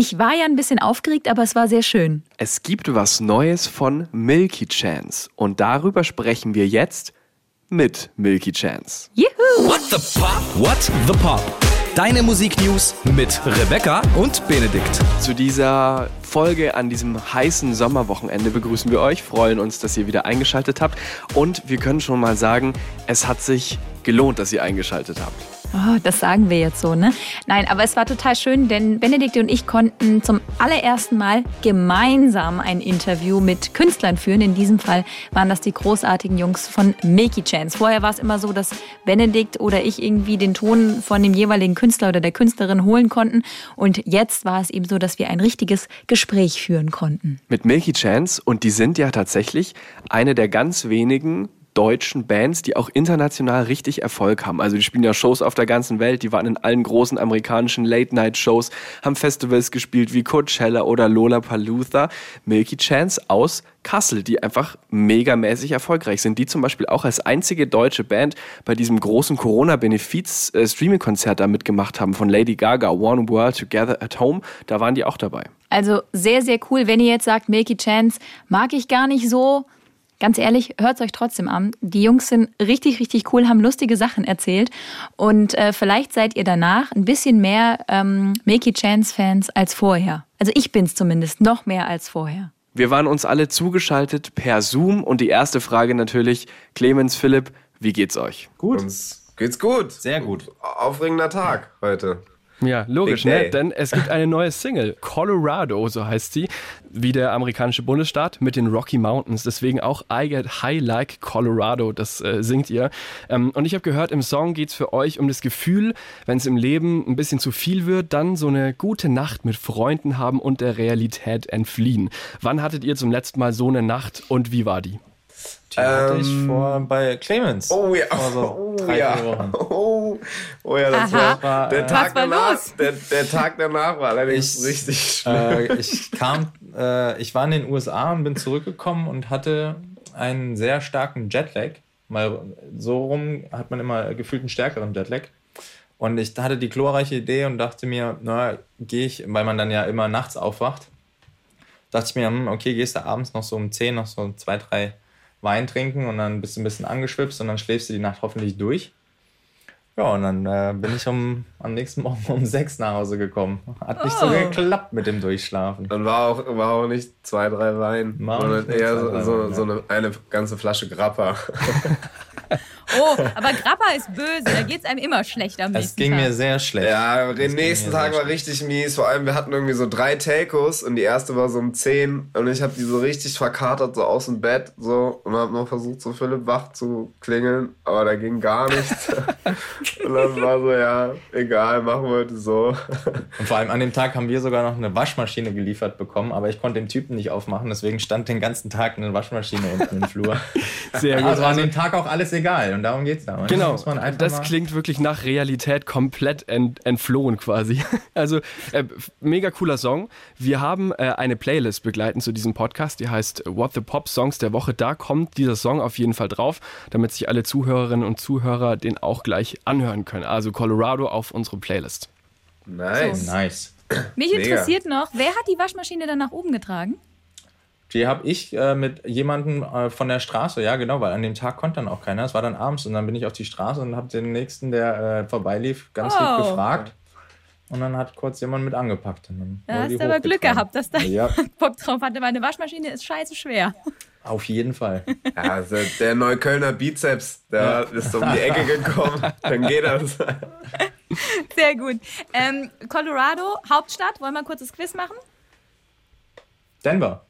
Ich war ja ein bisschen aufgeregt, aber es war sehr schön. Es gibt was Neues von Milky Chance und darüber sprechen wir jetzt mit Milky Chance. Juhu! What the Pop? What the Pop? Deine Musiknews mit Rebecca und Benedikt. Zu dieser Folge an diesem heißen Sommerwochenende begrüßen wir euch, freuen uns, dass ihr wieder eingeschaltet habt und wir können schon mal sagen, es hat sich gelohnt, dass ihr eingeschaltet habt. Oh, das sagen wir jetzt so, ne? Nein, aber es war total schön, denn Benedikt und ich konnten zum allerersten Mal gemeinsam ein Interview mit Künstlern führen. In diesem Fall waren das die großartigen Jungs von Milky Chance. Vorher war es immer so, dass Benedikt oder ich irgendwie den Ton von dem jeweiligen Künstler oder der Künstlerin holen konnten. Und jetzt war es eben so, dass wir ein richtiges Gespräch führen konnten. Mit Milky Chance und die sind ja tatsächlich eine der ganz wenigen deutschen Bands, die auch international richtig Erfolg haben. Also die spielen ja Shows auf der ganzen Welt, die waren in allen großen amerikanischen Late-Night-Shows, haben Festivals gespielt wie Coachella oder Lollapalooza. Milky Chance aus Kassel, die einfach megamäßig erfolgreich sind. Die zum Beispiel auch als einzige deutsche Band bei diesem großen Corona-Benefiz-Streaming-Konzert da mitgemacht haben von Lady Gaga, One World Together at Home. Da waren die auch dabei. Also sehr, sehr cool. Wenn ihr jetzt sagt, Milky Chance mag ich gar nicht so, Ganz ehrlich, hört es euch trotzdem an. Die Jungs sind richtig, richtig cool, haben lustige Sachen erzählt. Und äh, vielleicht seid ihr danach ein bisschen mehr ähm, Makey Chance-Fans als vorher. Also ich bin es zumindest noch mehr als vorher. Wir waren uns alle zugeschaltet per Zoom und die erste Frage natürlich, Clemens, Philipp, wie geht's euch? Gut. Uns geht's gut. Sehr gut. Aufregender Tag heute. Ja, logisch, ne? Denn es gibt eine neue Single, Colorado, so heißt sie, wie der amerikanische Bundesstaat mit den Rocky Mountains. Deswegen auch I Get High Like Colorado, das äh, singt ihr. Ähm, und ich habe gehört, im Song geht es für euch um das Gefühl, wenn es im Leben ein bisschen zu viel wird, dann so eine gute Nacht mit Freunden haben und der Realität entfliehen. Wann hattet ihr zum letzten Mal so eine Nacht und wie war die? Die hatte ich ähm, vor bei Clemens. Oh ja. So oh, ja. Oh, oh, ja, das Aha. war der Tag war danach. Der, der, Tag danach war allerdings ich, richtig äh, ich kam, äh, ich war in den USA und bin zurückgekommen und hatte einen sehr starken Jetlag. Mal so rum hat man immer gefühlt einen stärkeren Jetlag. Und ich hatte die glorreiche Idee und dachte mir, na, gehe ich, weil man dann ja immer nachts aufwacht, dachte ich mir, hm, okay, gehst du abends noch so um 10, noch so zwei, drei Wein trinken und dann bist du ein bisschen angeschwipst und dann schläfst du die Nacht hoffentlich durch. Ja, und dann äh, bin ich um, am nächsten Morgen um sechs nach Hause gekommen. Hat nicht oh. so geklappt mit dem Durchschlafen. Dann war auch, war auch nicht zwei, drei Wein, sondern eher so, so, so, eine, eine ganze Flasche Grappa. Oh, aber Grappa ist böse, da geht es einem immer schlecht am nächsten Es ging Tag. mir sehr schlecht. Ja, den nächsten Tag war richtig mies. Vor allem, wir hatten irgendwie so drei Takos und die erste war so um 10 und ich habe die so richtig verkatert, so aus dem Bett so und habe noch versucht, so Philipp wach zu klingeln, aber da ging gar nichts. und dann war so, ja, egal, machen wir heute so. und vor allem an dem Tag haben wir sogar noch eine Waschmaschine geliefert bekommen, aber ich konnte den Typen nicht aufmachen, deswegen stand den ganzen Tag eine Waschmaschine unten im Flur. Sehr gut. Also an dem Tag auch alles egal und darum geht es da. Genau, das klingt wirklich nach Realität komplett ent, entflohen quasi. Also äh, mega cooler Song. Wir haben äh, eine Playlist begleitend zu diesem Podcast, die heißt What the Pop Songs der Woche. Da kommt dieser Song auf jeden Fall drauf, damit sich alle Zuhörerinnen und Zuhörer den auch gleich anhören können. Also Colorado auf unsere Playlist. Nice. So. Nice. Mich interessiert noch, wer hat die Waschmaschine dann nach oben getragen? Die habe ich äh, mit jemandem äh, von der Straße, ja genau, weil an dem Tag konnte dann auch keiner. Es war dann abends und dann bin ich auf die Straße und habe den nächsten, der äh, vorbeilief, ganz oh. lieb gefragt. Und dann hat kurz jemand mit angepackt. da hast du aber Glück gehabt, dass da ja. Bock drauf hatte. Meine Waschmaschine ist scheiße schwer. Auf jeden Fall. Ja, also der Neuköllner Bizeps, der ja. ist um die Ecke gekommen. Dann geht das. Sehr gut. Ähm, Colorado, Hauptstadt. Wollen wir ein kurzes Quiz machen? Denver.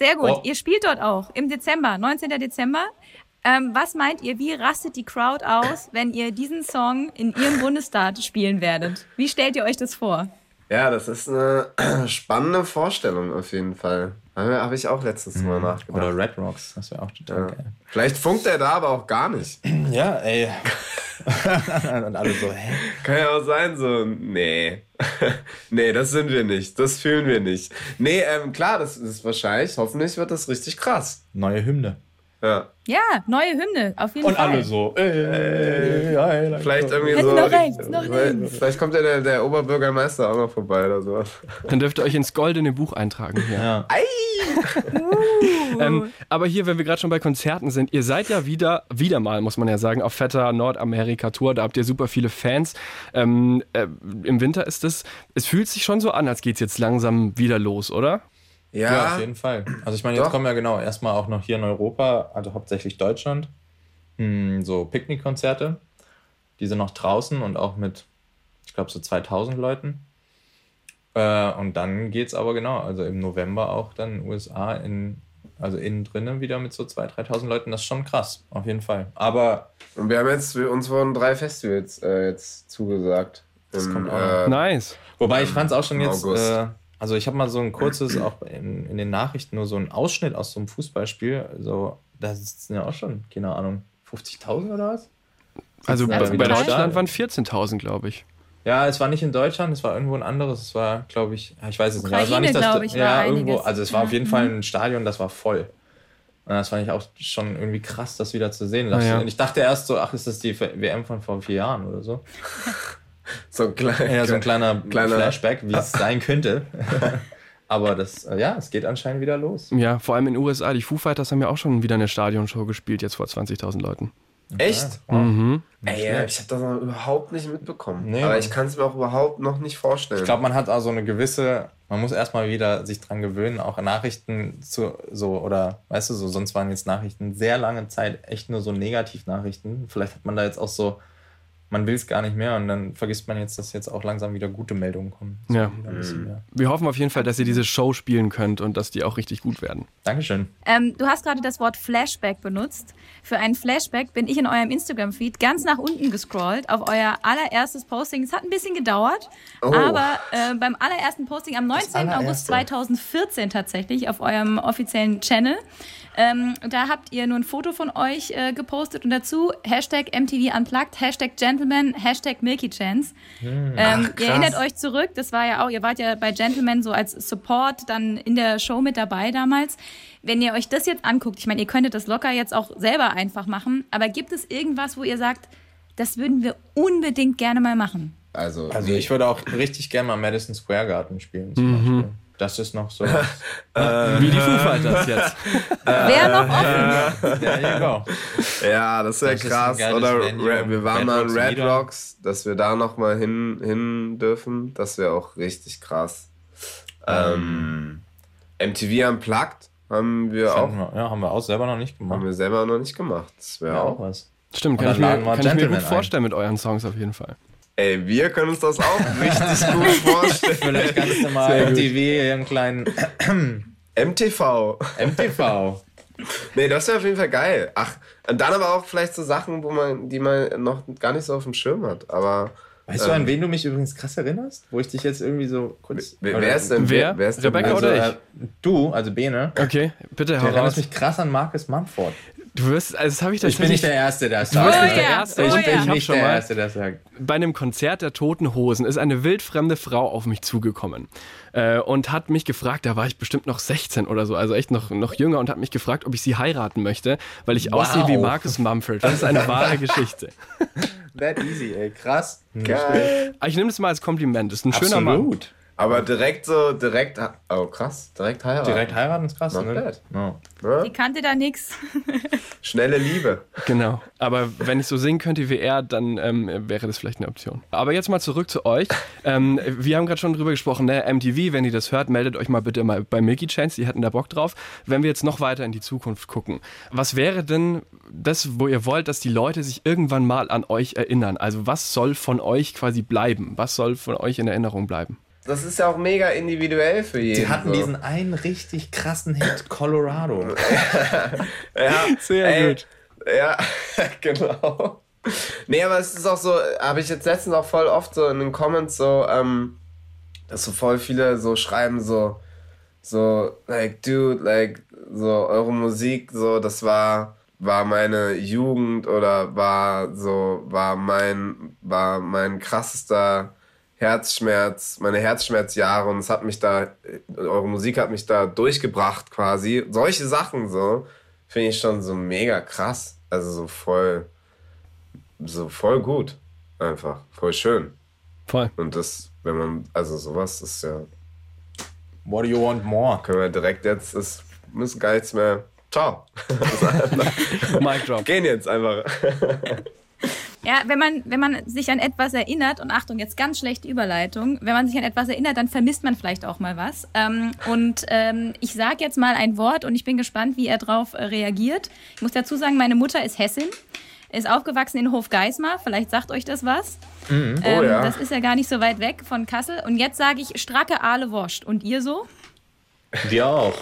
Sehr gut. Oh. Ihr spielt dort auch im Dezember, 19. Dezember. Ähm, was meint ihr, wie rastet die Crowd aus, wenn ihr diesen Song in ihrem Bundesstaat spielen werdet? Wie stellt ihr euch das vor? Ja, das ist eine spannende Vorstellung auf jeden Fall. Habe ich auch letztens mhm. mal nachgedacht. Oder Red Rocks, das wäre auch total ja. geil. Vielleicht funkt er da aber auch gar nicht. Ja, ey. Und alle so, hä? Kann ja auch sein, so, nee. nee, das sind wir nicht. Das fühlen wir nicht. Nee, ähm, klar, das ist wahrscheinlich, hoffentlich wird das richtig krass. Neue Hymne. Ja. Ja, neue Hymne, auf jeden Und Fall. alle so. Ey, ey, Vielleicht irgendwie Hätten so. noch rechts, noch links. Vielleicht kommt ja der, der Oberbürgermeister auch noch vorbei oder sowas. Dann dürft ihr euch ins goldene Buch eintragen hier. Ja. Ähm, aber hier, wenn wir gerade schon bei Konzerten sind, ihr seid ja wieder, wieder mal, muss man ja sagen, auf fetter Nordamerika-Tour. Da habt ihr super viele Fans. Ähm, äh, Im Winter ist es, es fühlt sich schon so an, als geht es jetzt langsam wieder los, oder? Ja, Ja, auf jeden Fall. Also ich meine, jetzt Doch. kommen ja genau erstmal auch noch hier in Europa, also hauptsächlich Deutschland, hm, so Picknickkonzerte. Die sind noch draußen und auch mit, ich glaube, so 2000 Leuten. Äh, und dann geht es aber genau, also im November auch dann USA in, also innen drinnen wieder mit so 2.000, 3.000 Leuten. Das ist schon krass, auf jeden Fall. Aber Und wir haben jetzt, uns wurden drei Festivals äh, jetzt zugesagt. Das Im, kommt auch äh, Nice. Wobei ich fand es auch schon jetzt, August. Also ich habe mal so ein kurzes, auch in, in den Nachrichten, nur so einen Ausschnitt aus so einem Fußballspiel. So, da sitzen ja auch schon, keine Ahnung, 50.000 oder was? Also bei, bei. Deutschland waren 14.000, glaube ich. Ja, es war nicht in Deutschland, es war irgendwo ein anderes. Es war, glaube ich, ich weiß es nicht. aber es war Ukraine, nicht das, ich, ja, einiges. irgendwo, also es war auf jeden Fall ein Stadion, das war voll. Und das fand ich auch schon irgendwie krass, das wieder zu sehen. Ja. Und ich dachte erst so, ach, ist das die WM von vor vier Jahren oder so? so ein kleiner. Ja, so ein kleiner, Kleiner- Flashback, wie es sein könnte. Aber das, äh, ja, es geht anscheinend wieder los. Ja, vor allem in den USA. Die Foo Fighters haben ja auch schon wieder eine Stadionshow gespielt, jetzt vor 20.000 Leuten. Echt? Wow. Mhm. Ey, ja, ich habe das noch überhaupt nicht mitbekommen. Nee, Aber ich kann es mir auch überhaupt noch nicht vorstellen. Ich glaube, man hat also eine gewisse, man muss erstmal wieder sich dran gewöhnen, auch Nachrichten zu so oder weißt du so, sonst waren jetzt Nachrichten sehr lange Zeit echt nur so Negativnachrichten. Vielleicht hat man da jetzt auch so, man will es gar nicht mehr und dann vergisst man jetzt, dass jetzt auch langsam wieder gute Meldungen kommen. Das Ja. mehr. Wir hoffen auf jeden Fall, dass ihr diese Show spielen könnt und dass die auch richtig gut werden. Dankeschön. Ähm, du hast gerade das Wort Flashback benutzt. Für einen Flashback bin ich in eurem Instagram-Feed ganz nach unten gescrollt auf euer allererstes Posting. Es hat ein bisschen gedauert, Oh. aber äh, beim allerersten Posting am 19. August allererste. 2014 tatsächlich auf eurem offiziellen Channel. Ähm, da habt ihr nur ein Foto von euch äh, gepostet und dazu Hashtag MTV Unplugged, Hashtag Gentleman, Hashtag Milky Chance. Ähm, Ach, ihr erinnert euch zurück, das war ja auch, ihr wart ja bei Gentleman so als Support dann in der Show mit dabei damals. Wenn ihr euch das jetzt anguckt, ich meine, ihr könntet das locker jetzt auch selber einfach machen, aber gibt es irgendwas, wo ihr sagt, das würden wir unbedingt gerne mal machen? also, Also ich würde auch richtig gerne mal Madison Square Garden spielen zum Beispiel. Das ist noch so. Wie die Foo Fighters jetzt. Wer noch offen? ja, ja, das wäre ein krass. Oder Venue. Wir waren Red mal in Rocks Red. Rocks, dass wir da noch mal hin, hin dürfen. Das wäre auch richtig krass. Ähm, MTV Unplugged haben wir auch, wir- Ja, haben wir auch selber noch nicht haben gemacht. wir selber noch nicht gemacht. Das wäre Ja, auch. was. Stimmt, kann, ich mir, kann ich mir gut vorstellen mit euren Songs auf jeden Fall. Ey, wir können uns das auch richtig gut vorstellen. Vielleicht kannst du mal MTV einen kleinen MTV. MTV. Nee, das wäre auf jeden Fall geil. Ach, und dann aber auch vielleicht so Sachen, wo man, die man noch gar nicht so auf dem Schirm hat. Aber Weißt du, an wen du mich übrigens krass erinnerst? Wo ich dich jetzt irgendwie so kurz. wer, oder- wer ist denn Wer? Wer ist denn Rebecca also, oder ich? äh, du, also Bene, Okay, bitte du heraus. erinnerst mich krass an Marcus Mumford. Du wirst, also das habe ich Ich bin nicht tatsächlich der Erste, der es Du bist sagt. nicht der ja, Erste. oh Ich ja. bin bin hab nicht schon der Erste, der sagt. bei einem Konzert der Toten Hosen ist eine wildfremde Frau auf mich zugekommen äh, und hat mich gefragt, da war ich bestimmt noch 16 oder so, also echt noch, noch jünger und hat mich gefragt, ob ich sie heiraten möchte, weil ich Wow. aussehe wie Marcus Mumford. Das ist eine wahre Geschichte. That easy, ey. Krass. Geil. Ich nehme das mal als Kompliment. Ist ein schöner Mann. Absolut. Aber direkt so, direkt. Oh, krass. Direkt heiraten. Direkt heiraten ist krass, Not ne? No. Die kannte da nix. Schnelle Liebe. Genau. Aber wenn ich so singen könnte wie er, dann ähm, wäre das vielleicht eine Option. Aber jetzt mal zurück zu euch. Ähm, wir haben gerade schon drüber gesprochen, ne? MTV, wenn ihr das hört, meldet euch mal bitte mal bei Milky Chance, die hätten da Bock drauf. Wenn wir jetzt noch weiter in die Zukunft gucken, was wäre denn das, wo ihr wollt, dass die Leute sich irgendwann mal an euch erinnern? Also was soll von euch quasi bleiben? Was soll von euch in Erinnerung bleiben? Das ist ja auch mega individuell für jeden. Die hatten so. diesen einen richtig krassen Hit, Colorado. Ja, Sehr ey, gut. Ja, genau. Nee, aber es ist auch so, habe ich jetzt letztens auch voll oft so in den Comments so, ähm, dass so voll viele so schreiben so, so, like, dude, like, so, eure Musik, so, das war, war meine Jugend oder war so, war mein, war mein krassester Herzschmerz, meine Herzschmerzjahre und es hat mich da, eure Musik hat mich da durchgebracht quasi. Solche Sachen so, finde ich schon so mega krass. Also so voll, so voll gut. Einfach. Voll schön. Voll. Und das, wenn man, also sowas ist ja. What do you want more? Können wir direkt jetzt, es müssen gar nichts mehr. Ciao. Mic drop. Gehen jetzt einfach. Ja, wenn man, wenn man sich an etwas erinnert, und Achtung, jetzt ganz schlechte Überleitung, wenn man sich an etwas erinnert, dann vermisst man vielleicht auch mal was. Ähm, und ähm, ich sage jetzt mal ein Wort und ich bin gespannt, wie er darauf äh, reagiert. Ich muss dazu sagen, meine Mutter ist Hessin, ist aufgewachsen in Hofgeismar, vielleicht sagt euch das was. Mhm. Ähm, Oh ja. Das ist ja gar nicht so weit weg von Kassel. Und jetzt sage ich stracke Aale Wurst. Und ihr so? Dir auch.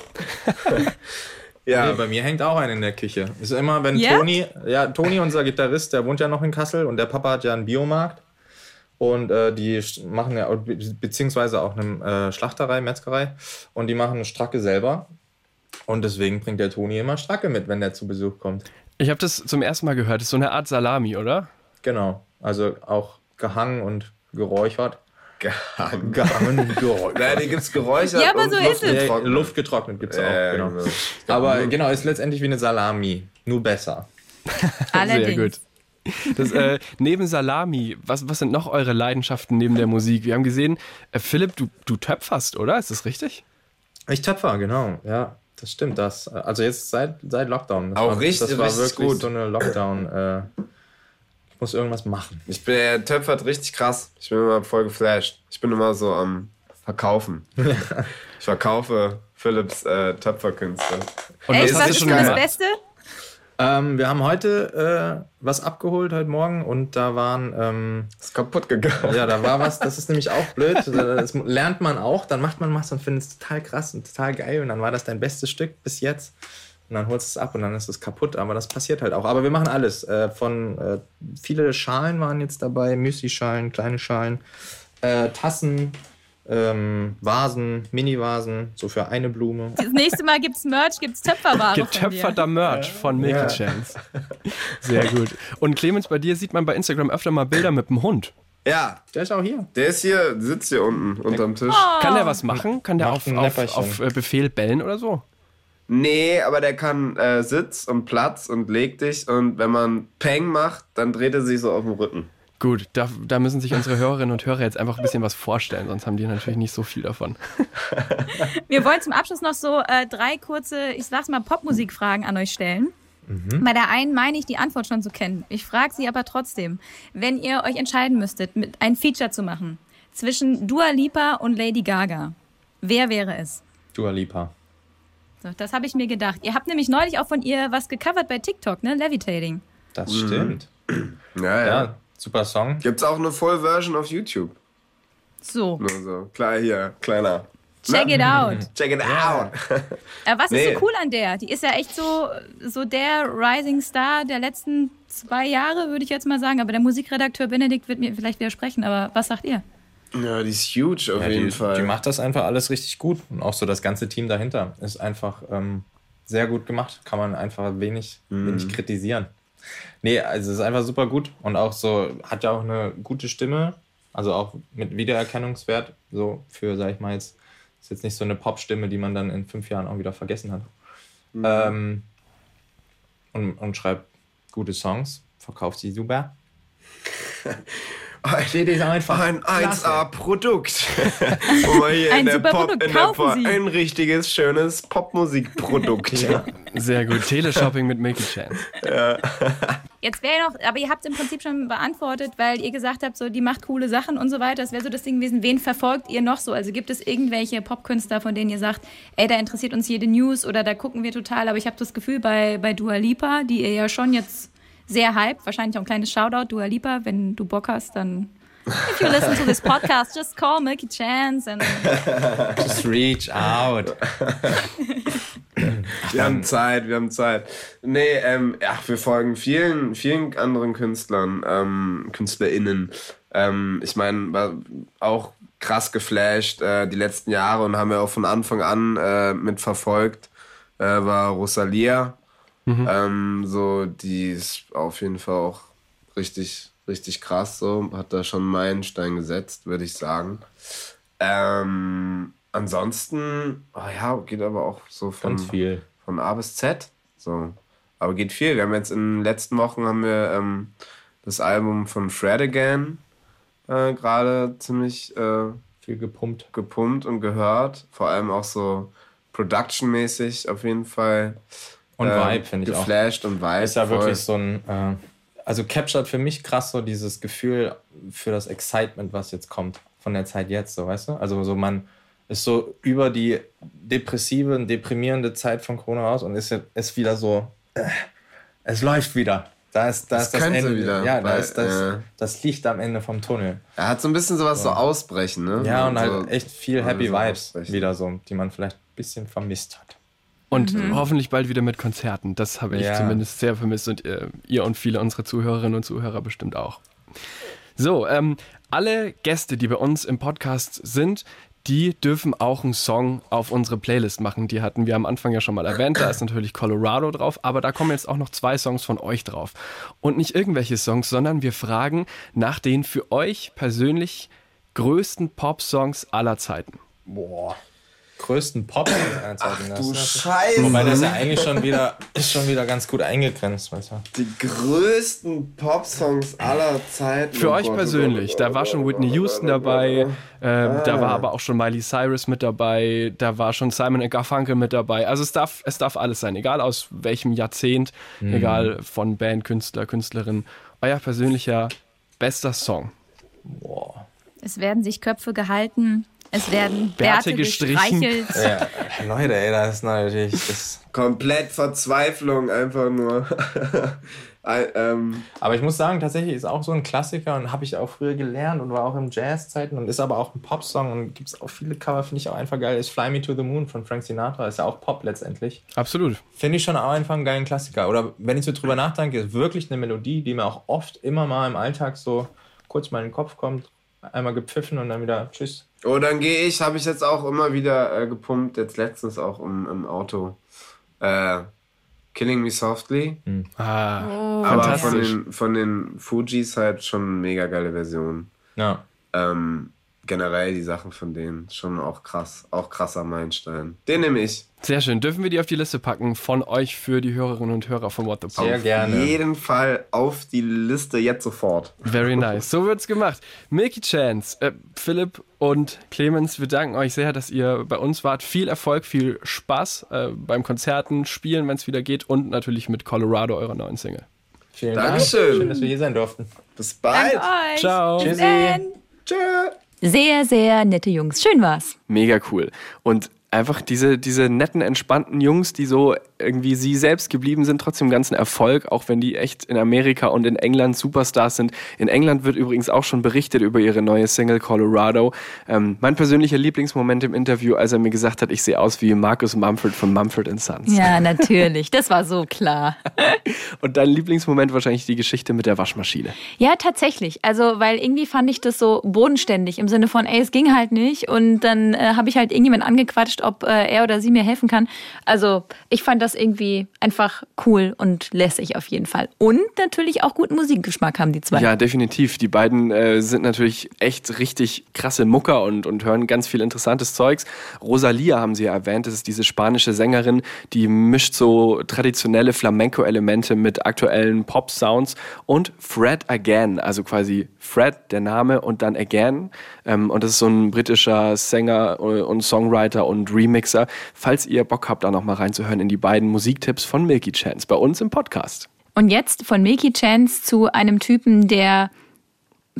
Ja, Nee, bei mir hängt auch einer in der Küche. Ist immer, wenn Ja? Toni, ja, Toni, unser Gitarrist, der wohnt ja noch in Kassel und der Papa hat ja einen Biomarkt. Und äh, die machen ja, be- beziehungsweise auch eine äh, Schlachterei, Metzgerei. Und die machen Stracke selber. Und deswegen bringt der Toni immer Stracke mit, wenn der zu Besuch kommt. Ich habe das zum ersten Mal gehört. Das ist so eine Art Salami, oder? Genau. Also auch gehangen und geräuchert. Gehangen. Gehangen geräuchert. Nein, die gibt's geräuchert. Ja, aber und so ist es. Luftgetrocknet. Luft getrocknet gibt es auch. Ja, genau. genau. Aber genau, ist letztendlich wie eine Salami. Nur besser. Allerdings. Sehr gut. Das, äh, neben Salami, was, was sind noch eure Leidenschaften neben der Musik? Wir haben gesehen, äh, Philipp, du, du töpferst, oder? Ist das richtig? Ich töpfer, genau. Ja, das stimmt. Das, also jetzt seit, seit Lockdown. Das Auch war, richtig- Das war richtig wirklich gut. so eine Lockdown. Äh, muss irgendwas machen. Ich bin, der töpfert richtig krass. Ich bin immer voll geflasht. Ich bin immer so am Verkaufen. ich verkaufe Philips äh, Töpferkünste. Und Echt, was ist schon denn das? Beste? Ähm, wir haben heute äh, was abgeholt heute Morgen und da waren, ähm, Ist kaputt gegangen. ja, da war was, das ist nämlich auch blöd. Das lernt man auch, dann macht man was und findet es total krass und total geil und dann war das dein bestes Stück bis jetzt. Und dann holst du es ab und dann ist es kaputt, aber das passiert halt auch. Aber wir machen alles. Äh, von äh, viele Schalen waren jetzt dabei, Müsli-Schalen, kleine Schalen, äh, Tassen, ähm, Vasen, Mini-Vasen, so für eine Blume. Das nächste Mal gibt's Merch, gibt's Töpferware. Getöpferter Merch von Milky Ja. Chance. Sehr gut. Und Clemens, bei dir sieht man bei Instagram öfter mal Bilder mit dem Hund. Ja, Der ist auch hier. der ist hier, sitzt hier unten unterm Tisch. Kann der was machen? Kann der Macht auf, auf, auf äh, Befehl bellen oder so? Nee, aber der kann äh, Sitz und Platz und leg dich und wenn man Peng macht, dann dreht er sich so auf den Rücken. Gut, da, da müssen sich unsere Hörerinnen und Hörer jetzt einfach ein bisschen was vorstellen, sonst haben die natürlich nicht so viel davon. Wir wollen zum Abschluss noch so äh, drei kurze, ich sag's mal, Popmusikfragen an euch stellen. Bei der einen meine ich die Antwort schon zu kennen. Ich frage sie aber trotzdem. Wenn ihr euch entscheiden müsstet, mit ein Feature zu machen zwischen Dua Lipa und Lady Gaga, wer wäre es? Dua Lipa. So, das habe ich mir gedacht. Ihr habt nämlich neulich auch von ihr was gecovert bei TikTok, ne? Levitating. Das stimmt. Ja, ja. Ja, super Song. Gibt's auch eine Full-Version auf YouTube. So, Nur so. Klar, hier, kleiner. check it out. Check it out. Äh, was Nee. ist so cool an der? Die ist ja echt so, so der Rising Star der letzten zwei Jahre, würde ich jetzt mal sagen. Aber der Musikredakteur Benedikt wird mir vielleicht widersprechen. Aber was sagt ihr? Ja, die ist huge auf Ja, jeden die, Fall. die macht das einfach alles richtig gut. Und auch so das ganze Team dahinter ist einfach ähm, sehr gut gemacht. Kann man einfach wenig, wenig kritisieren. Nee, also es ist einfach super gut. Und auch so, hat ja auch eine gute Stimme. Also auch mit Wiedererkennungswert. So für, sag ich mal jetzt, ist jetzt nicht so eine Popstimme, die man dann in fünf Jahren auch wieder vergessen hat. Ähm, und, und schreibt gute Songs, verkauft sie super. Steht ist einfach ein klasse. 1A-Produkt. Wo man hier Ein super Pop, Produkt. Kaufen Sie. ein richtiges, schönes Popmusikprodukt. Sehr gut. Teleshopping mit Milky Chance. Jetzt wäre noch, aber ihr habt im Prinzip schon beantwortet, weil ihr gesagt habt, so die macht coole Sachen und so weiter. Das wäre so das Ding gewesen. Wen verfolgt ihr noch so? Also gibt es irgendwelche Popkünstler, von denen ihr sagt, ey, da interessiert uns jede News oder da gucken wir total. Aber ich habe das Gefühl bei, bei Dua Lipa, die ihr ja schon jetzt sehr hype, wahrscheinlich auch ein kleines Shoutout, Dua Lipa, wenn du Bock hast, dann if you listen to this podcast, just call Milky Chance and Just reach out. Wir haben Zeit, wir haben Zeit. Nee, ähm, ja, wir folgen vielen, vielen anderen Künstlern, ähm, KünstlerInnen. Ähm, ich meine, war auch krass geflasht äh, die letzten Jahre und haben wir auch von Anfang an äh, mitverfolgt, äh, war Rosalia. Ähm, so, die ist auf jeden Fall auch richtig, richtig krass, so, hat da schon Meilenstein gesetzt, würde ich sagen. Ähm, ansonsten, oh ja, geht aber auch so von, Ganz viel. von A bis Z. So. Aber geht viel. Wir haben jetzt in den letzten Wochen haben wir ähm, das Album von Fred Again äh, gerade ziemlich äh, viel gepumpt. gepumpt und gehört. Vor allem auch so production-mäßig auf jeden Fall. Und äh, Vibe, finde ich auch. Geflasht und Vibe. Ist ja voll. wirklich so ein. Äh, also captured für mich krass so dieses Gefühl für das Excitement, was jetzt kommt von der Zeit jetzt, so weißt du? Also so man ist so über die depressive und deprimierende Zeit von Corona raus und ist, jetzt- ist wieder so, äh, es läuft wieder. Da ist, da Es ist das Ende. wieder, ja, da ist das, äh, das Licht am Ende vom Tunnel. Er hat so ein bisschen sowas so ausbrechen, ne? Ja, und so, halt echt viel Happy so Vibes ausbrechen. wieder so, die man vielleicht ein bisschen vermisst hat. Und hoffentlich bald wieder mit Konzerten. Das habe ich Ja. zumindest sehr vermisst und äh, ihr und viele unserer Zuhörerinnen und Zuhörer bestimmt auch. So, ähm, alle Gäste, die bei uns im Podcast sind, die dürfen auch einen Song auf unsere Playlist machen. Die hatten wir am Anfang ja schon mal erwähnt. Da ist natürlich Colorado drauf, aber da kommen jetzt auch noch zwei Songs von euch drauf. Und nicht irgendwelche Songs, sondern wir fragen nach den für euch persönlich größten Pop-Songs aller Zeiten. Boah. Größten Pop aller Zeiten. Ach das du Scheiße. Wobei das ja eigentlich schon wieder, ist schon wieder ganz gut eingegrenzt, weißt du. Die größten Popsongs aller Zeiten. Für euch persönlich, da war schon Whitney Houston dabei, ähm, da war aber auch schon Miley Cyrus mit dabei, da war schon Simon Garfunkel mit dabei. Also es darf, es darf alles sein, egal aus welchem Jahrzehnt, Mhm. egal von Band, Künstler, Künstlerin. Euer persönlicher bester Song. Boah. Es werden sich Köpfe gehalten, es werden Bärte Bärte gestrichen. Ja, Leute, ey, das ist natürlich. Das Komplett Verzweiflung, einfach nur. Ähm, aber ich muss sagen, tatsächlich ist auch so ein Klassiker und habe ich auch früher gelernt und war auch im Jazzzeiten und ist aber auch ein Popsong und gibt es auch viele Cover, finde ich auch einfach geil. Ist Fly Me to the Moon von Frank Sinatra, ist ja auch Pop letztendlich. Absolut. Finde ich schon auch einfach einen geilen Klassiker. Oder wenn ich so drüber nachdenke, ist wirklich eine Melodie, die mir auch oft immer mal im Alltag so kurz mal in den Kopf kommt, einmal gepfiffen und dann wieder Tschüss. Oh, dann gehe ich, habe ich jetzt auch immer wieder äh, gepumpt, jetzt letztens auch im, im Auto. Äh, Killing Me Softly. Ah, Aber von den, von den Fujis halt schon eine mega geile Version. Ja. Ähm, generell die Sachen von denen schon auch krass. Auch krasser Meilenstein. Den nehme ich. Sehr schön. Dürfen wir die auf die Liste packen von euch für die Hörerinnen und Hörer von What the Pop? Sehr gerne. jeden Fall auf die Liste jetzt sofort. Very nice. So wird's gemacht. Milky Chance, äh, Philipp und Clemens, wir danken euch sehr, dass ihr bei uns wart. Viel Erfolg, viel Spaß äh, beim Konzerten, Spielen, wenn es wieder geht und natürlich mit Colorado, eurer neuen Single. Vielen Dankeschön. Dank. Schön, dass wir hier sein durften. Bis bald. Ciao. Bis Tschüssi. dann. Tschö. Sehr, sehr nette Jungs. Schön war's. Mega cool. Und einfach diese, diese netten, entspannten Jungs, die so irgendwie sie selbst geblieben sind, trotzdem ganzen Erfolg, auch wenn die echt in Amerika und in England Superstars sind. In England wird übrigens auch schon berichtet über ihre neue Single Colorado. Ähm, mein persönlicher Lieblingsmoment im Interview, als er mir gesagt hat, ich sehe aus wie Marcus Mumford von Mumford Sons. Ja, natürlich. Das war so klar. Und dein Lieblingsmoment wahrscheinlich die Geschichte mit der Waschmaschine. Ja, tatsächlich. Also, weil irgendwie fand ich das so bodenständig im Sinne von, ey, es ging halt nicht. Und dann äh, habe ich halt irgendjemand angequatscht, ob äh, er oder sie mir helfen kann. Also, ich fand das irgendwie einfach cool und lässig auf jeden Fall. Und natürlich auch guten Musikgeschmack haben die zwei. Ja, definitiv. Die beiden äh, sind natürlich echt richtig krasse Mucker und, und hören ganz viel interessantes Zeugs. Rosalia haben sie ja erwähnt, das ist diese spanische Sängerin, die mischt so traditionelle Flamenco-Elemente mit aktuellen Pop-Sounds. Und Fred Again, also quasi Fred, der Name, und dann Again. Ähm, und das ist so ein britischer Sänger und Songwriter und Remixer. Falls ihr Bock habt, da noch mal reinzuhören in die beiden Musiktipps von Milky Chance bei uns im Podcast. Und jetzt von Milky Chance zu einem Typen, der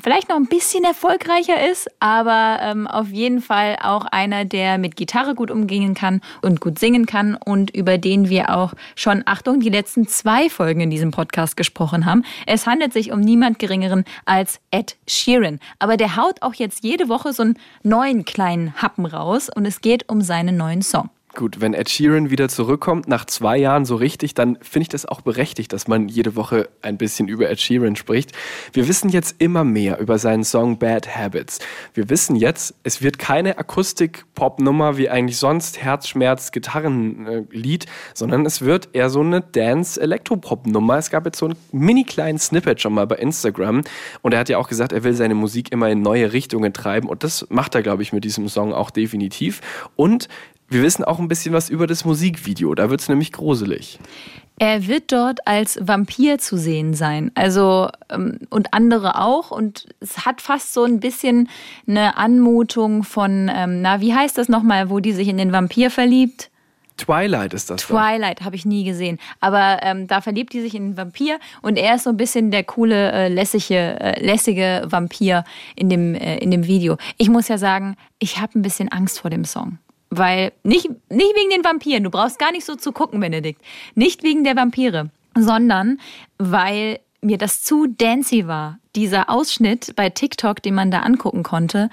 vielleicht noch ein bisschen erfolgreicher ist, aber ähm, auf jeden Fall auch einer, der mit Gitarre gut umgehen kann und gut singen kann und über den wir auch schon, Achtung, die letzten zwei Folgen in diesem Podcast gesprochen haben. Es handelt sich um niemand Geringeren als Ed Sheeran. Aber der haut auch jetzt jede Woche so einen neuen kleinen Happen raus und es geht um seinen neuen Song. Gut, wenn Ed Sheeran wieder zurückkommt, nach zwei Jahren so richtig, dann finde ich das auch berechtigt, dass man jede Woche ein bisschen über Ed Sheeran spricht. Wir wissen jetzt immer mehr über seinen Song Bad Habits. Wir wissen jetzt, es wird keine Akustik-Pop-Nummer wie eigentlich sonst Herzschmerz-Gitarrenlied, sondern es wird eher so eine Dance-Elektropop-Nummer. Es gab jetzt so einen mini kleinen Snippet schon mal bei Instagram und er hat ja auch gesagt, er will seine Musik immer in neue Richtungen treiben und das macht er, glaube ich, mit diesem Song auch definitiv. Und wir wissen auch ein bisschen was über das Musikvideo. Da wird es nämlich gruselig. Er wird dort als Vampir zu sehen sein. Also, ähm, und andere auch. Und es hat fast so ein bisschen eine Anmutung von, ähm, na, wie heißt das nochmal, wo die sich in den Vampir verliebt? Twilight ist das. Twilight habe ich nie gesehen. Aber ähm, da verliebt die sich in einen Vampir und er ist so ein bisschen der coole, äh, lässige, äh, lässige Vampir in dem, äh, in dem Video. Ich muss ja sagen, ich habe ein bisschen Angst vor dem Song. Weil, nicht, nicht wegen den Vampiren, du brauchst gar nicht so zu gucken, Benedikt. Nicht wegen der Vampire, sondern weil mir das zu dancy war. Dieser Ausschnitt bei TikTok, den man da angucken konnte,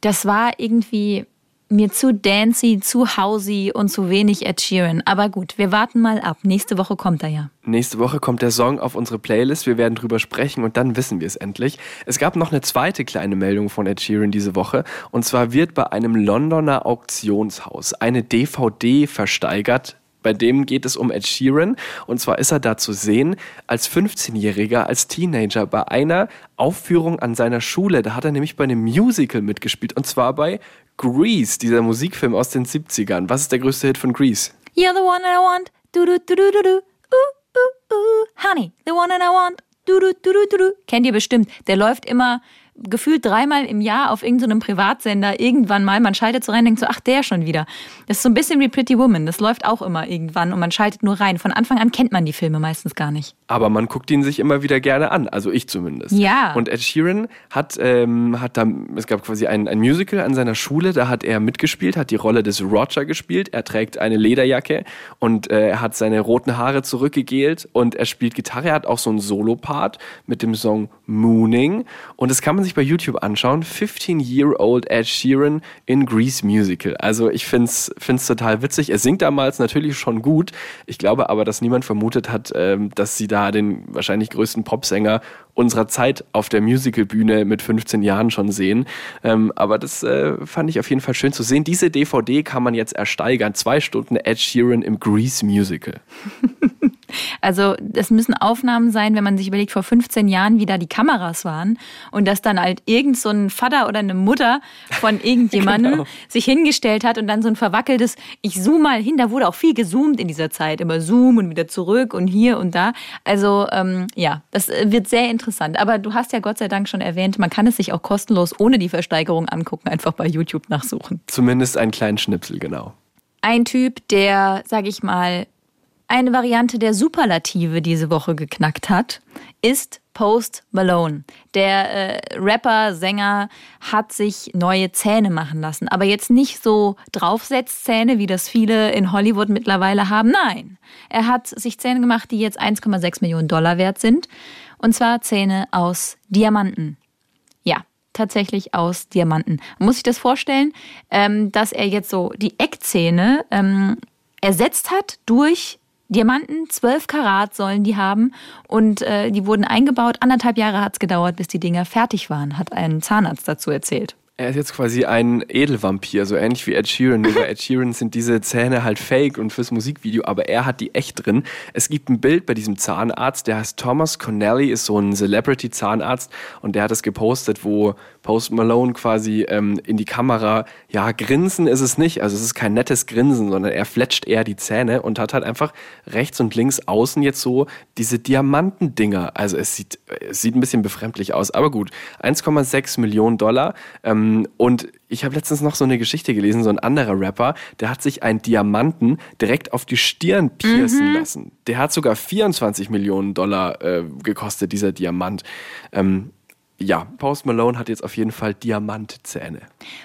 das war irgendwie mir zu dancy, zu housey und zu wenig Ed Sheeran. Aber gut, wir warten mal ab. Nächste Woche kommt er ja. Nächste Woche kommt der Song auf unsere Playlist. Wir werden drüber sprechen und dann wissen wir es endlich. Es gab noch eine zweite kleine Meldung von Ed Sheeran diese Woche. Und zwar wird bei einem Londoner Auktionshaus eine DVD versteigert bei dem geht es um Ed Sheeran. Und zwar ist er da zu sehen als 15-Jähriger, als Teenager bei einer Aufführung an seiner Schule. Da hat er nämlich bei einem Musical mitgespielt. Und zwar bei Grease, dieser Musikfilm aus den 70ern. Was ist der größte Hit von Grease? You're the one that I want. Du, du, du, du, du, du. Uh, uh, uh. Honey, the one that I want. Du, du, du, du, du. Kennt ihr bestimmt. Der läuft immer gefühlt dreimal im Jahr auf irgendeinem Privatsender irgendwann mal. Man schaltet so rein und denkt so, ach, der schon wieder. Das ist so ein bisschen wie Pretty Woman. Das läuft auch immer irgendwann und man schaltet nur rein. Von Anfang an kennt man die Filme meistens gar nicht. Aber man guckt ihn sich immer wieder gerne an. Also ich zumindest. Ja. Und Ed Sheeran hat, ähm, hat da, es gab quasi ein, ein Musical an seiner Schule, da hat er mitgespielt, hat die Rolle des Roger gespielt. Er trägt eine Lederjacke und äh, er hat seine roten Haare zurückgegelt und er spielt Gitarre. Er hat auch so einen Solo-Part mit dem Song Mooning. Und das kann man sich bei YouTube anschauen. 15-Year-Old Ed Sheeran in Grease Musical. Also ich finde es total witzig. Er singt damals natürlich schon gut. Ich glaube aber, dass niemand vermutet hat, ähm, dass sie da den wahrscheinlich größten Popsänger unserer Zeit auf der Musicalbühne mit 15 Jahren schon sehen. Ähm, aber das äh, fand ich auf jeden Fall schön zu sehen. Diese DVD kann man jetzt ersteigern. Zwei Stunden Ed Sheeran im Grease Musical. Also das müssen Aufnahmen sein, wenn man sich überlegt, vor 15 Jahren, wie da die Kameras waren und dass dann halt irgend so ein Vater oder eine Mutter von irgendjemandem genau. sich hingestellt hat und dann so ein verwackeltes, ich zoome mal hin, da wurde auch viel gezoomt in dieser Zeit, immer zoom und wieder zurück und hier und da. Also ähm, ja, das wird sehr interessant. Aber du hast ja Gott sei Dank schon erwähnt, man kann es sich auch kostenlos ohne die Versteigerung angucken, einfach bei YouTube nachsuchen. Zumindest einen kleinen Schnipsel, genau. Ein Typ, der, sag ich mal, eine Variante der Superlative diese Woche geknackt hat, ist Post Malone. Der äh, Rapper, Sänger hat sich neue Zähne machen lassen. Aber jetzt nicht so Draufsetzzähne, wie das viele in Hollywood mittlerweile haben. Nein, er hat sich Zähne gemacht, die jetzt 1,6 Millionen Dollar wert sind. Und zwar Zähne aus Diamanten. Ja, tatsächlich aus Diamanten. Man muss sich das vorstellen, ähm, dass er jetzt so die Eckzähne ähm, ersetzt hat durch Diamanten, 12 Karat sollen die haben und äh, die wurden eingebaut. Anderthalb Jahre hat es gedauert, bis die Dinger fertig waren, hat ein Zahnarzt dazu erzählt. Er ist jetzt quasi ein Edelvampir, so ähnlich wie Ed Sheeran. Nur bei Ed Sheeran sind diese Zähne halt fake und fürs Musikvideo, aber er hat die echt drin. Es gibt ein Bild bei diesem Zahnarzt, der heißt Thomas Connelly, ist so ein Celebrity-Zahnarzt und der hat das gepostet, wo Post Malone quasi ähm, in die Kamera, ja, grinsen ist es nicht, also es ist kein nettes Grinsen, sondern er fletscht eher die Zähne und hat halt einfach rechts und links außen jetzt so diese Diamantendinger. Also es sieht, es sieht ein bisschen befremdlich aus, aber gut. 1,6 Millionen Dollar ähm, und ich habe letztens noch so eine Geschichte gelesen, so ein anderer Rapper, der hat sich einen Diamanten direkt auf die Stirn piercen mhm. lassen. Der hat sogar 24 Millionen Dollar äh, gekostet, dieser Diamant. Ähm, ja, Post Malone hat jetzt auf jeden Fall Diamantzähne.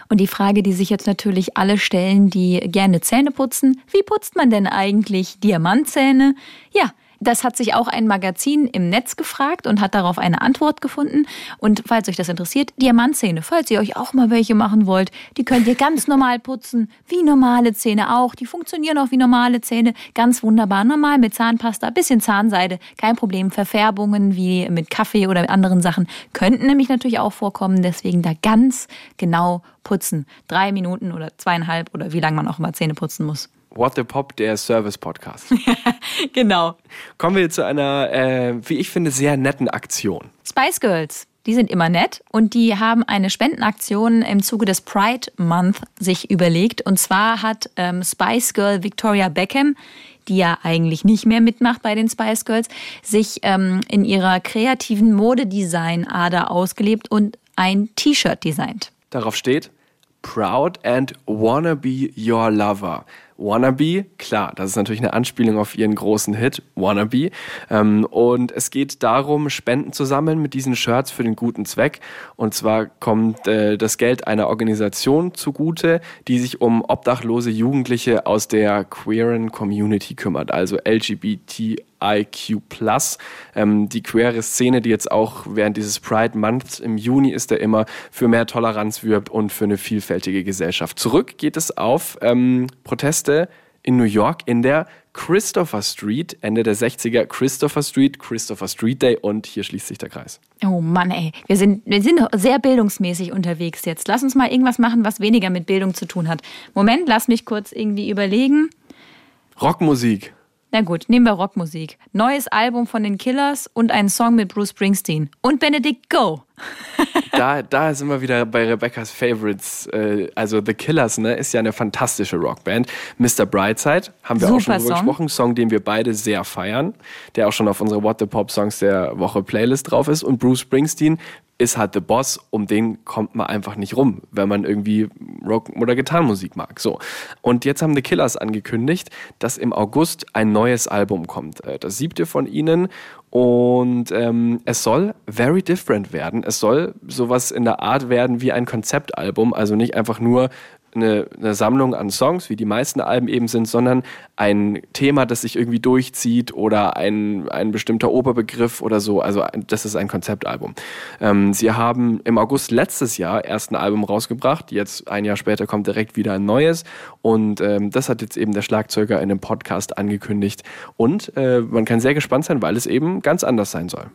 Und die Frage, die sich jetzt natürlich alle stellen, die gerne Zähne putzen, wie putzt man denn eigentlich Diamantzähne? Ja, das hat sich auch ein Magazin im Netz gefragt und hat darauf eine Antwort gefunden. Und falls euch das interessiert, Diamantzähne, falls ihr euch auch mal welche machen wollt, die könnt ihr ganz normal putzen, wie normale Zähne auch. Die funktionieren auch wie normale Zähne, ganz wunderbar. Normal mit Zahnpasta, bisschen Zahnseide, kein Problem. Verfärbungen wie mit Kaffee oder anderen Sachen könnten nämlich natürlich auch vorkommen. Deswegen da ganz genau putzen. Drei Minuten oder zweieinhalb oder wie lange man auch immer Zähne putzen muss. What the Pop, der Service-Podcast. genau. Kommen wir zu einer, äh, wie ich finde, sehr netten Aktion. Spice Girls. die sind immer nett und die haben eine Spendenaktion im Zuge des Pride Month sich überlegt. Und zwar hat ähm, Spice Girl Victoria Beckham die ja eigentlich nicht mehr mitmacht bei den Spice Girls, sich ähm, in ihrer kreativen Modedesign-Ader ausgelebt und ein T-Shirt designt. Darauf steht Proud and Wanna Be Your Lover. Wannabe, klar, das ist natürlich eine Anspielung auf ihren großen Hit, Wannabe. Ähm, und es geht darum, Spenden zu sammeln mit diesen Shirts für den guten Zweck. Und zwar kommt äh, das Geld einer Organisation zugute, die sich um obdachlose Jugendliche aus der queeren Community kümmert, also LGBT IQ Ähm, die queere Szene, die jetzt auch während dieses Pride Month im Juni ist, der immer für mehr Toleranz wirbt und für eine vielfältige Gesellschaft. Zurück geht es auf ähm, Proteste in New York in der Christopher Street, Ende der 60er, Christopher Street, Christopher Street Day und hier schließt sich der Kreis. Oh Mann, ey, wir sind, wir sind sehr bildungsmäßig unterwegs jetzt. Lass uns mal irgendwas machen, was weniger mit Bildung zu tun hat. Moment, lass mich kurz irgendwie überlegen. Rockmusik. Na gut, nehmen wir Rockmusik. Neues Album von den Killers und einen Song mit Bruce Springsteen. Und Benedict Go. da, da sind wir wieder bei Rebecca's Favorites. Äh, also The Killers, ne, ist ja eine fantastische Rockband. Mr. Brightside haben wir Super auch schon drüber Song. gesprochen. Song, den wir beide sehr feiern. Der auch schon auf unserer What the Pop Songs der Woche Playlist drauf ist. Und Bruce Springsteen ist halt der Boss, um den kommt man einfach nicht rum, wenn man irgendwie Rock- oder Gitarrenmusik mag. So. Und jetzt haben The Killers angekündigt, dass im August ein neues Album kommt. Äh, das siebte von ihnen. Und ähm, es soll very different werden. Es soll sowas in der Art werden wie ein Konzeptalbum, also nicht einfach nur eine, eine, Sammlung an Songs, wie die meisten Alben eben sind, sondern ein Thema, das sich irgendwie durchzieht oder ein, ein bestimmter Oberbegriff oder so. Also das ist ein Konzeptalbum. Ähm, sie haben im August letztes Jahr erst ein Album rausgebracht. Jetzt ein Jahr später kommt direkt wieder ein neues. Und ähm, das hat jetzt eben der Schlagzeuger in einem Podcast angekündigt. Und äh, man kann sehr gespannt sein, weil es eben ganz anders sein soll.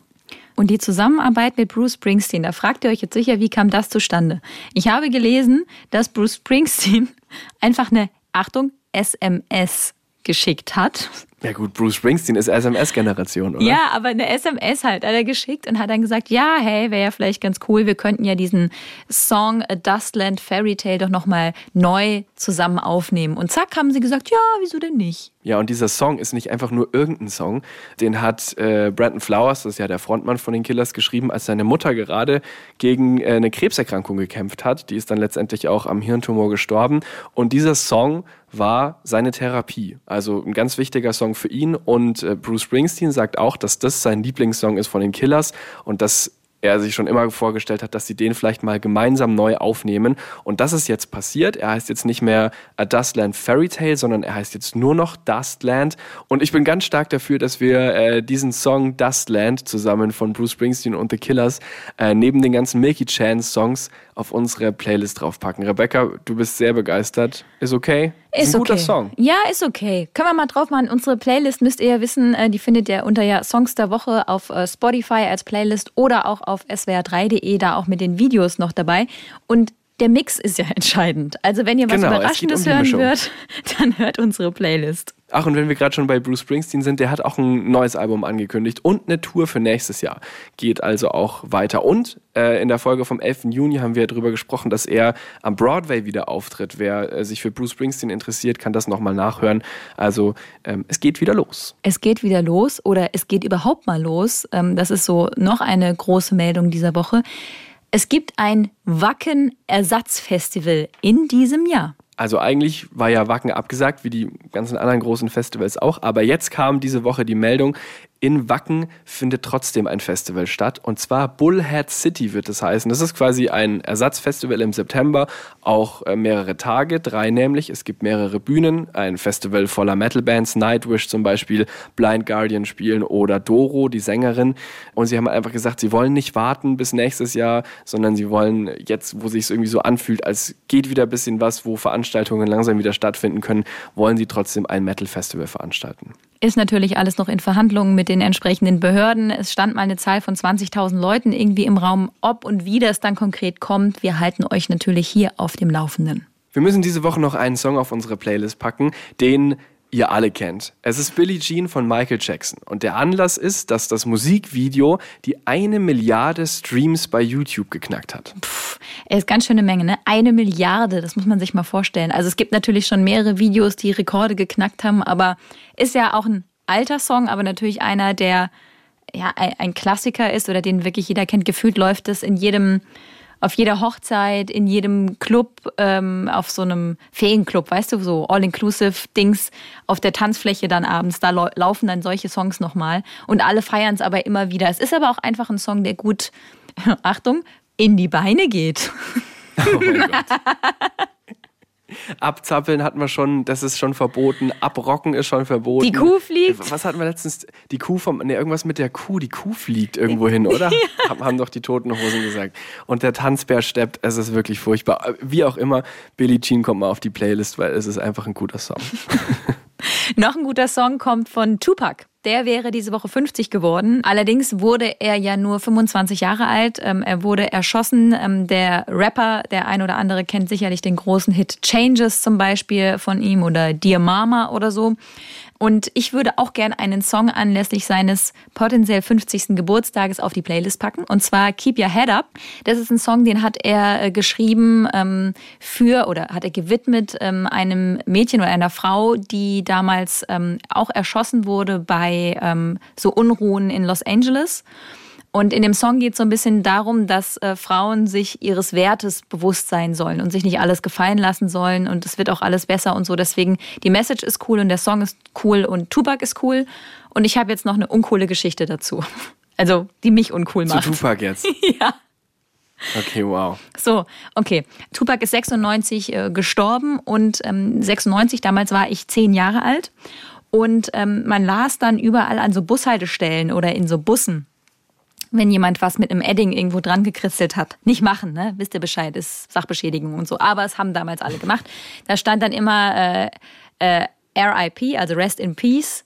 Und die Zusammenarbeit mit Bruce Springsteen, da fragt ihr euch jetzt sicher, wie kam das zustande? Ich habe gelesen, dass Bruce Springsteen einfach eine, Achtung, SMS geschickt hat. Ja gut, Bruce Springsteen ist SMS-Generation, oder? Ja, aber eine SMS halt hat er geschickt und hat dann gesagt, ja, hey, wäre ja vielleicht ganz cool, wir könnten ja diesen Song A Dustland Fairy Tale doch nochmal neu zusammen aufnehmen. Und zack, haben sie gesagt, ja, wieso denn nicht? Ja, und dieser Song ist nicht einfach nur irgendein Song. Den hat äh, Brandon Flowers, das ist ja der Frontmann von den Killers, geschrieben, als seine Mutter gerade gegen äh, eine Krebserkrankung gekämpft hat. Die ist dann letztendlich auch am Hirntumor gestorben. Und dieser Song war seine Therapie. Also ein ganz wichtiger Song für ihn. Und äh, Bruce Springsteen sagt auch, dass das sein Lieblingssong ist von den Killers und dass er sich schon immer vorgestellt hat, dass sie den vielleicht mal gemeinsam neu aufnehmen. Und das ist jetzt passiert. Er heißt jetzt nicht mehr A Dustland Fairy Tale, sondern er heißt jetzt nur noch Dustland. Und ich bin ganz stark dafür, dass wir äh, diesen Song Dustland zusammen von Bruce Springsteen und The Killers äh, neben den ganzen Milky Chance Songs auf unsere Playlist draufpacken. Rebecca, du bist sehr begeistert. Ist okay? Ist, ist ein okay. guter Song. Ja, ist okay. Können wir mal drauf machen. Unsere Playlist müsst ihr ja wissen, äh, die findet ihr unter ja Songs der Woche auf äh, Spotify als Playlist oder auch auf swr3.de, da auch mit den Videos noch dabei. Und der Mix ist ja entscheidend. Also wenn ihr was genau, Überraschendes um hören würdet, dann hört unsere Playlist. Ach, und wenn wir gerade schon bei Bruce Springsteen sind, der hat auch ein neues Album angekündigt und eine Tour für nächstes Jahr. Geht also auch weiter. Und äh, in der Folge vom 11. Juni haben wir darüber gesprochen, dass er am Broadway wieder auftritt. Wer äh, sich für Bruce Springsteen interessiert, kann das nochmal nachhören. Also ähm, es geht wieder los. Es geht wieder los oder es geht überhaupt mal los. Ähm, das ist so noch eine große Meldung dieser Woche. Es gibt ein Wacken-Ersatzfestival in diesem Jahr. Also eigentlich war ja Wacken abgesagt, wie die ganzen anderen großen Festivals auch. Aber jetzt kam diese Woche die Meldung, in Wacken findet trotzdem ein Festival statt. Und zwar Bullhead City wird es heißen. Das ist quasi ein Ersatzfestival im September, auch äh, mehrere Tage, drei nämlich. Es gibt mehrere Bühnen, ein Festival voller Metalbands, Nightwish zum Beispiel, Blind Guardian spielen oder Doro, die Sängerin. Und sie haben einfach gesagt, sie wollen nicht warten bis nächstes Jahr, sondern sie wollen jetzt, wo sich es irgendwie so anfühlt, als geht wieder ein bisschen was, wo Veranstaltungen langsam wieder stattfinden können, wollen sie trotzdem ein Metal-Festival veranstalten. Ist natürlich alles noch in Verhandlungen mit den entsprechenden Behörden. Es stand mal eine Zahl von 20.000 Leuten irgendwie im Raum. Ob und wie das dann konkret kommt, wir halten euch natürlich hier auf dem Laufenden. Wir müssen diese Woche noch einen Song auf unsere Playlist packen, den ihr alle kennt. Es ist Billie Jean von Michael Jackson. Und der Anlass ist, dass das Musikvideo die eine Milliarde Streams bei YouTube geknackt hat. Puh, ist ganz schöne Menge, ne? Eine Milliarde, das muss man sich mal vorstellen. Also es gibt natürlich schon mehrere Videos, die Rekorde geknackt haben, aber ist ja auch ein alter Song, aber natürlich einer, der ja ein Klassiker ist oder den wirklich jeder kennt. Gefühlt läuft das in jedem auf jeder Hochzeit, in jedem Club, ähm, auf so einem Feenclub, weißt du, so All-Inclusive-Dings auf der Tanzfläche dann abends, da laufen dann solche Songs nochmal und alle feiern es aber immer wieder. Es ist aber auch einfach ein Song, der gut, Achtung, in die Beine geht. Oh mein Gott. Abzappeln hatten wir schon, das ist schon verboten. Abrocken ist schon verboten. Die Kuh fliegt. Was hatten wir letztens? Die Kuh vom, ne, irgendwas mit der Kuh. Die Kuh fliegt irgendwo hin, oder? ja. Haben doch die toten Hosen gesagt. Und der Tanzbär steppt. Es ist wirklich furchtbar. Wie auch immer, Billie Jean kommt mal auf die Playlist, weil es ist einfach ein guter Song. Noch ein guter Song kommt von Tupac. Der wäre diese Woche 50 geworden. Allerdings wurde er ja nur 25 Jahre alt. Ähm, er wurde erschossen. Ähm, der Rapper, der ein oder andere kennt sicherlich den großen Hit Changes zum Beispiel von ihm oder Dear Mama oder so. Und ich würde auch gern einen Song anlässlich seines potenziell 50. Geburtstages auf die Playlist packen. Und zwar Keep Your Head Up. Das ist ein Song, den hat er äh, geschrieben ähm, für oder hat er gewidmet ähm, einem Mädchen oder einer Frau, die damals ähm, auch erschossen wurde bei ähm, so Unruhen in Los Angeles. Und in dem Song geht es so ein bisschen darum, dass äh, Frauen sich ihres Wertes bewusst sein sollen und sich nicht alles gefallen lassen sollen und es wird auch alles besser und so. Deswegen, die Message ist cool und der Song ist cool und Tupac ist cool. Und ich habe jetzt noch eine uncoole Geschichte dazu. Also, die mich uncool macht. Zu Tupac jetzt? ja. Okay, wow. So, okay. Tupac ist 96 äh, gestorben und ähm, 96, damals war ich zehn Jahre alt. Und ähm, man las dann überall an so Bushaltestellen oder in so Bussen wenn jemand was mit einem Edding irgendwo dran gekritzelt hat. Nicht machen, ne? Wisst ihr Bescheid, ist Sachbeschädigung und so. Aber es haben damals alle gemacht. Da stand dann immer äh, äh, RIP, also Rest in Peace,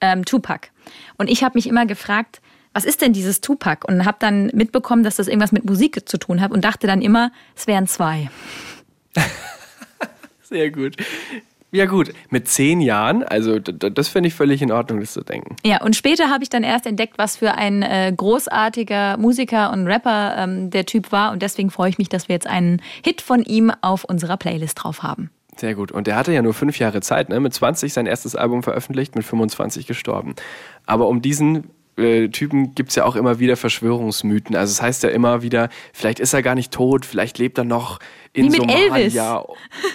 ähm, Tupac. Und ich habe mich immer gefragt, was ist denn dieses Tupac? Und habe dann mitbekommen, dass das irgendwas mit Musik zu tun hat und dachte dann immer, es wären zwei. Sehr gut. Ja gut, mit zehn Jahren, also das finde ich völlig in Ordnung, das zu denken. Ja, und später habe ich dann erst entdeckt, was für ein äh, großartiger Musiker und Rapper ähm, der Typ war. Und deswegen freue ich mich, dass wir jetzt einen Hit von ihm auf unserer Playlist drauf haben. Sehr gut. Und der hatte ja nur fünf Jahre Zeit, ne? mit 20 sein erstes Album veröffentlicht, mit 25 gestorben. Aber um diesen äh, Typen gibt es ja auch immer wieder Verschwörungsmythen. Also es das heißt ja immer wieder, vielleicht ist er gar nicht tot, vielleicht lebt er noch in Wie Somalia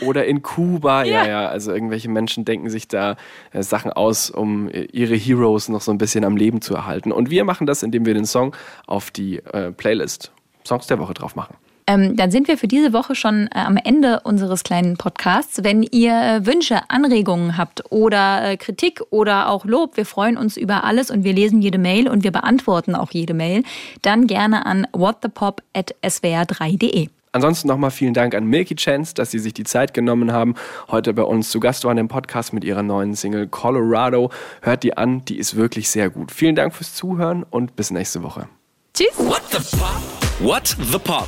oder in Kuba. ja. ja, ja. Also irgendwelche Menschen denken sich da äh, Sachen aus, um äh, ihre Heroes noch so ein bisschen am Leben zu erhalten. Und wir machen das, indem wir den Song auf die äh, Playlist Songs der Woche drauf machen. Ähm, dann sind wir für diese Woche schon äh, am Ende unseres kleinen Podcasts. Wenn ihr äh, Wünsche, Anregungen habt oder äh, Kritik oder auch Lob, wir freuen uns über alles und wir lesen jede Mail und wir beantworten auch jede Mail, dann gerne an whatthepop.swr3.de. Ansonsten nochmal vielen Dank an Milky Chance, dass sie sich die Zeit genommen haben, heute bei uns zu Gast waren im Podcast mit ihrer neuen Single Colorado. Hört die an, die ist wirklich sehr gut. Vielen Dank fürs Zuhören und bis nächste Woche. Tschüss. What the Pop? What the Pop?